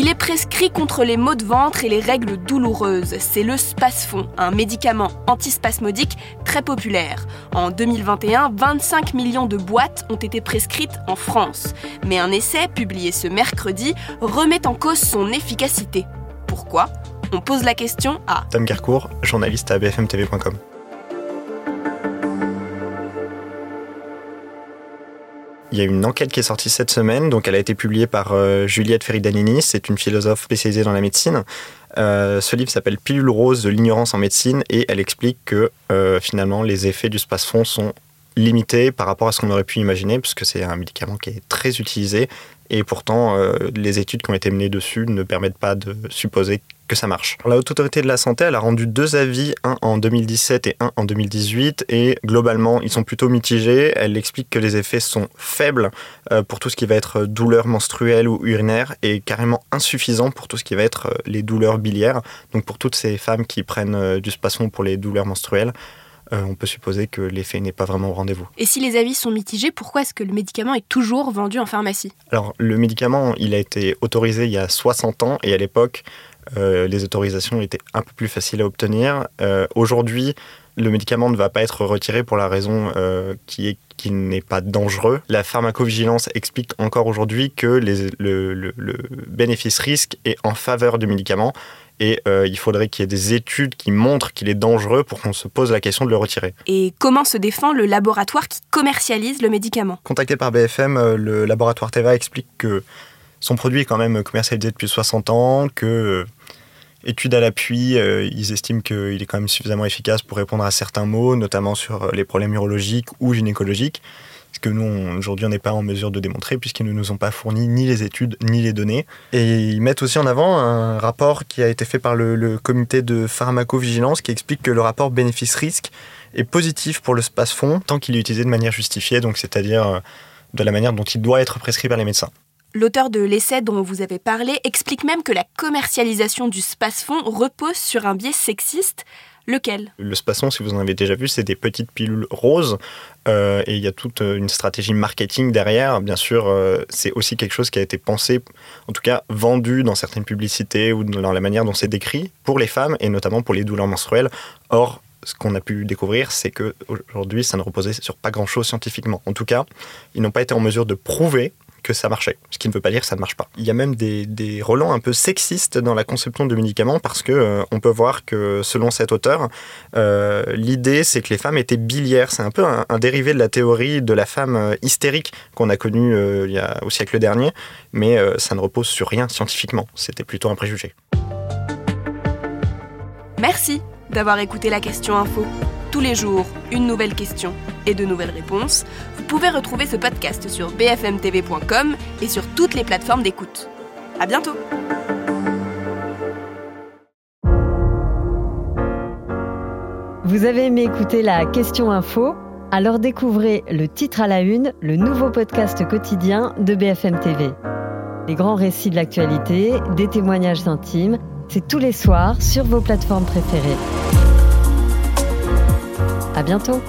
Il est prescrit contre les maux de ventre et les règles douloureuses. C'est le Spasfon, un médicament antispasmodique très populaire. En 2021, 25 millions de boîtes ont été prescrites en France. Mais un essai, publié ce mercredi, remet en cause son efficacité. Pourquoi? On pose la question à Tom Gercourt, journaliste à bfmtv.com. Il y a une enquête qui est sortie cette semaine, donc elle a été publiée par euh, Juliette Feridanini, c'est une philosophe spécialisée dans la médecine. Euh, ce livre s'appelle Pilule rose de l'ignorance en médecine et elle explique que euh, finalement les effets du space-fond sont limités par rapport à ce qu'on aurait pu imaginer, puisque c'est un médicament qui est très utilisé. Et pourtant les études qui ont été menées dessus ne permettent pas de supposer que ça marche. La Haute Autorité de la Santé, elle a rendu deux avis, un en 2017 et un en 2018, et globalement, ils sont plutôt mitigés. Elle explique que les effets sont faibles euh, pour tout ce qui va être douleurs menstruelles ou urinaires, et carrément insuffisants pour tout ce qui va être euh, les douleurs biliaires. Donc pour toutes ces femmes qui prennent euh, du spasmon pour les douleurs menstruelles, on peut supposer que l'effet n'est pas vraiment au rendez-vous. Et si les avis sont mitigés, pourquoi est-ce que le médicament est toujours vendu en pharmacie? Alors, le médicament, il a été autorisé il y a 60 ans, et à l'époque, euh, les autorisations étaient un peu plus faciles à obtenir. Euh, aujourd'hui, le médicament ne va pas être retiré pour la raison euh, qui est qu'il n'est pas dangereux. La pharmacovigilance explique encore aujourd'hui que le, le, bénéfice-risque est en faveur du médicament et il faudrait qu'il y ait des études qui montrent qu'il est dangereux pour qu'on se pose la question de le retirer. Et comment se défend le laboratoire qui commercialise le médicament? Contacté par BFM, le laboratoire Teva explique que son produit est quand même commercialisé depuis 60 ans, que euh, études à l'appui, euh, ils estiment qu'il est quand même suffisamment efficace pour répondre à certains mots, notamment sur euh, les problèmes urologiques ou gynécologiques, ce que nous, aujourd'hui, on n'est pas en mesure de démontrer puisqu'ils ne nous ont pas fourni ni les études ni les données. Et ils mettent aussi en avant un rapport qui a été fait par le, comité de pharmacovigilance qui explique que le rapport bénéfice-risque est positif pour le space-fond tant qu'il est utilisé de manière justifiée, donc c'est-à-dire de la manière dont il doit être prescrit par les médecins. L'auteur de l'essai dont vous avez parlé explique même que la commercialisation du space-fond repose sur un biais sexiste. Lequel? Le space-fond, si vous en avez déjà vu, c'est des petites pilules roses euh, et il y a toute une stratégie marketing derrière. Bien sûr, euh, c'est aussi quelque chose qui a été pensé, en tout cas vendu dans certaines publicités ou dans la manière dont c'est décrit pour les femmes et notamment pour les douleurs menstruelles. Or, ce qu'on a pu découvrir, c'est que aujourd'hui, ça ne reposait sur pas grand-chose scientifiquement. En tout cas, ils n'ont pas été en mesure de prouver que ça marchait. Ce qui ne veut pas dire que ça ne marche pas. Il y a même des, des relents un peu sexistes dans la conception de médicaments parce que euh, on peut voir que selon cet auteur, euh, l'idée c'est que les femmes étaient biliaires. C'est un peu un, dérivé de la théorie de la femme euh, hystérique qu'on a connue au siècle dernier, mais ça ne repose sur rien scientifiquement. C'était plutôt un préjugé. Merci d'avoir écouté la question info. Tous les jours, une nouvelle question et de nouvelles réponses. Vous pouvez retrouver ce podcast sur bfmtv.com et sur toutes les plateformes d'écoute. À bientôt! Vous avez aimé écouter la question info? Alors découvrez le titre à la une, le nouveau podcast quotidien de BFM TV. Les grands récits de l'actualité, des témoignages intimes, c'est tous les soirs sur vos plateformes préférées. À bientôt